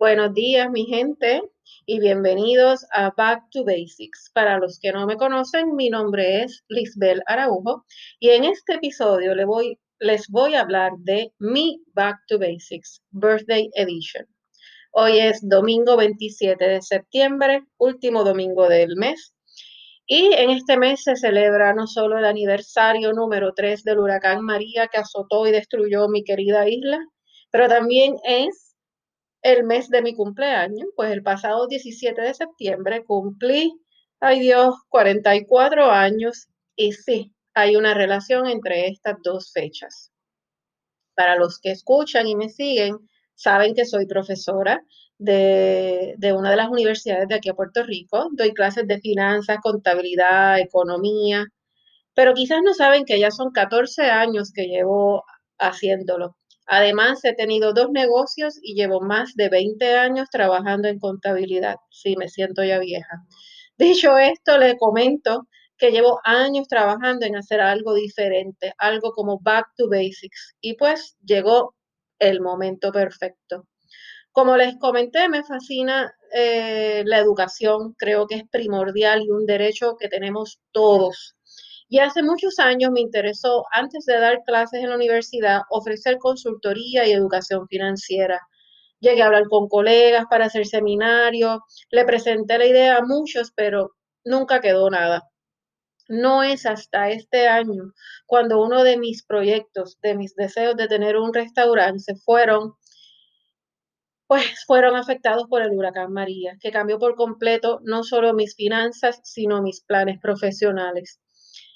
Buenos días, mi gente, y bienvenidos a Back to Basics. Para los que no me conocen, mi nombre es Lisbel Araujo y en este episodio les voy, a hablar de mi Back to Basics Birthday Edition. Hoy es domingo 27 de septiembre, último domingo del mes. Y en este mes se celebra no solo el aniversario número 3 del huracán María que azotó y destruyó mi querida isla, pero también es el mes de mi cumpleaños, pues el pasado 17 de septiembre cumplí, ay Dios, 44 años y sí, hay una relación entre estas dos fechas. Para los que escuchan y me siguen, saben que soy profesora de, de, una de las universidades de aquí a Puerto Rico. Doy clases de finanzas, contabilidad, economía, pero quizás no saben que ya son 14 años que llevo haciéndolo. Además, he tenido dos negocios y llevo más de 20 años trabajando en contabilidad. Sí, me siento ya vieja. Dicho esto, le comento que llevo años trabajando en hacer algo diferente, algo como back to basics. Y pues llegó el momento perfecto. Como les comenté, me fascina eh, la educación, creo que es primordial y un derecho que tenemos todos. Y hace muchos años me interesó, antes de dar clases en la universidad, ofrecer consultoría y educación financiera. Llegué a hablar con colegas para hacer seminarios, le presenté la idea a muchos, pero nunca quedó nada. No es hasta este año cuando uno de mis proyectos, de mis deseos de tener un restaurante, se fueron, pues fueron afectados por el huracán María, que cambió por completo no solo mis finanzas, sino mis planes profesionales.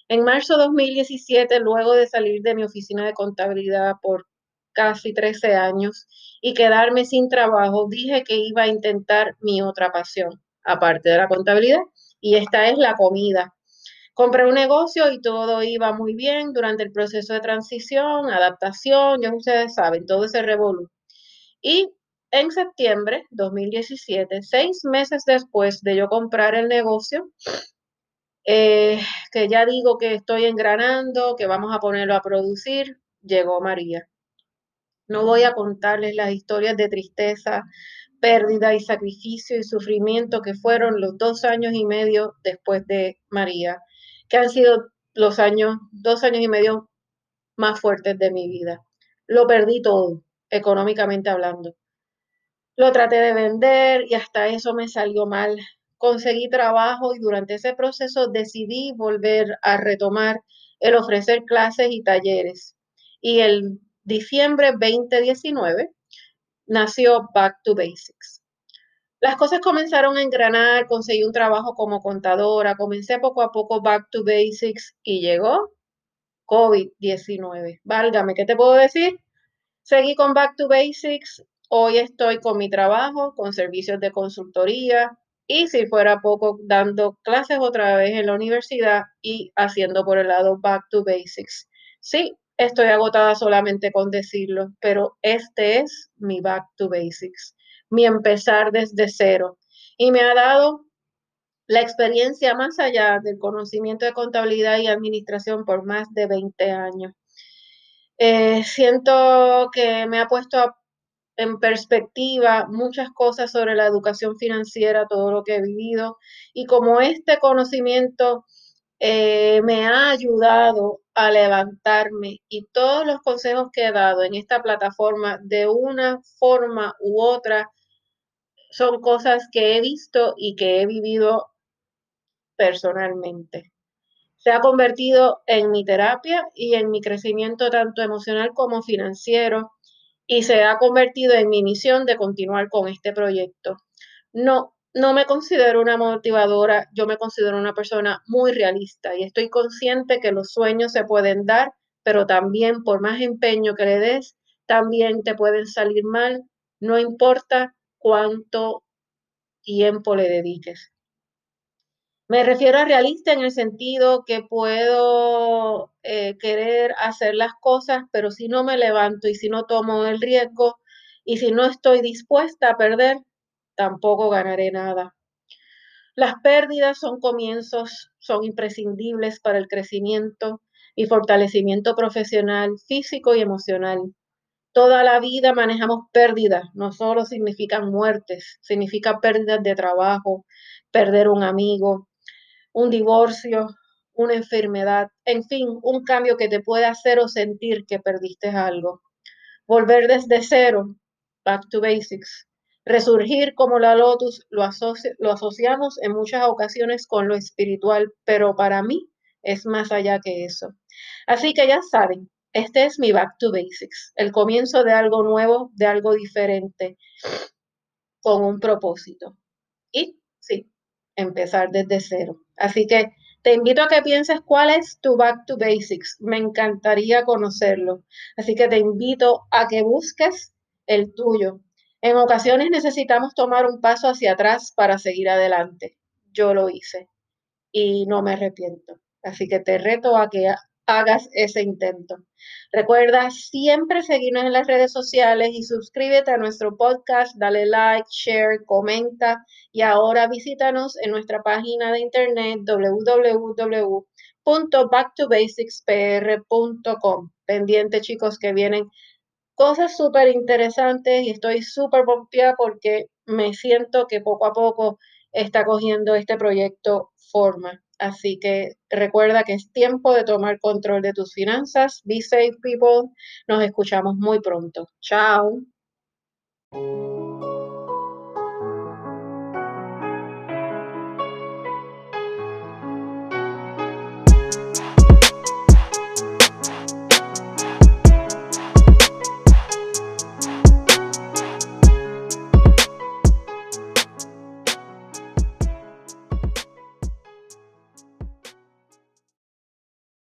En marzo de 2017, luego de salir de mi oficina de contabilidad por casi 13 años y quedarme sin trabajo, dije que iba a intentar mi otra pasión, aparte de la contabilidad, y esta es la comida. Compré un negocio y todo iba muy bien durante el proceso de transición, adaptación, ya ustedes saben, todo ese revolú. Y en septiembre 2017, seis meses después de yo comprar el negocio, eh, que ya digo que estoy engranando, que vamos a ponerlo a producir, llegó María. No voy a contarles las historias de tristeza, pérdida y sacrificio y sufrimiento que fueron los dos años y medio después de María, que han sido los años, dos años y medio más fuertes de mi vida. Lo perdí todo, económicamente hablando. Lo traté de vender y hasta eso me salió mal conseguí trabajo y durante ese proceso decidí volver a retomar el ofrecer clases y talleres. Y el diciembre 2019 nació Back to Basics. Las cosas comenzaron a engranar, conseguí un trabajo como contadora, comencé poco a poco Back to Basics y llegó COVID-19. Válgame, ¿qué te puedo decir? Seguí con Back to Basics, hoy estoy con mi trabajo, con servicios de consultoría, y si fuera poco, dando clases otra vez en la universidad y haciendo por el lado Back to Basics. Sí, estoy agotada solamente con decirlo, pero este es mi Back to Basics, mi empezar desde cero. Y me ha dado la experiencia más allá del conocimiento de contabilidad y administración por más de 20 años. Eh, siento que me ha puesto a en perspectiva muchas cosas sobre la educación financiera, todo lo que he vivido y como este conocimiento eh, me ha ayudado a levantarme y todos los consejos que he dado en esta plataforma de una forma u otra son cosas que he visto y que he vivido personalmente. Se ha convertido en mi terapia y en mi crecimiento tanto emocional como financiero y se ha convertido en mi misión de continuar con este proyecto. No, no me considero una motivadora, yo me considero una persona muy realista y estoy consciente que los sueños se pueden dar, pero también por más empeño que le des, también te pueden salir mal, no importa cuánto tiempo le dediques. Me refiero a realista en el sentido que puedo eh, querer hacer las cosas, pero si no me levanto y si no tomo el riesgo y si no estoy dispuesta a perder, tampoco ganaré nada. Las pérdidas son comienzos, son imprescindibles para el crecimiento y fortalecimiento profesional, físico y emocional. Toda la vida manejamos pérdidas, no solo significan muertes, significa pérdidas de trabajo, perder un amigo, un divorcio, una enfermedad, en fin, un cambio que te puede hacer o sentir que perdiste algo. Volver desde cero, back to basics. Resurgir como la lotus lo, lo asociamos en muchas ocasiones con lo espiritual, pero para mí es más allá que eso. Así que ya saben, este es mi back to basics, el comienzo de algo nuevo, de algo diferente, con un propósito. Y sí, empezar desde cero. Así que te invito a que pienses cuál es tu back to basics. Me encantaría conocerlo. Así que te invito a que busques el tuyo. En ocasiones necesitamos tomar un paso hacia atrás para seguir adelante. Yo lo hice y no me arrepiento. Así que te reto a que hagas ese intento. Recuerda siempre seguirnos en las redes sociales y suscríbete a nuestro podcast, dale like, share, comenta y ahora visítanos en nuestra página de internet www.backtobasicspr.com. Pendiente chicos que vienen cosas súper interesantes y estoy súper pompeada porque me siento que poco a poco está cogiendo este proyecto forma. Así que recuerda que es tiempo de tomar control de tus finanzas. Be safe, people. Nos escuchamos muy pronto. Chao.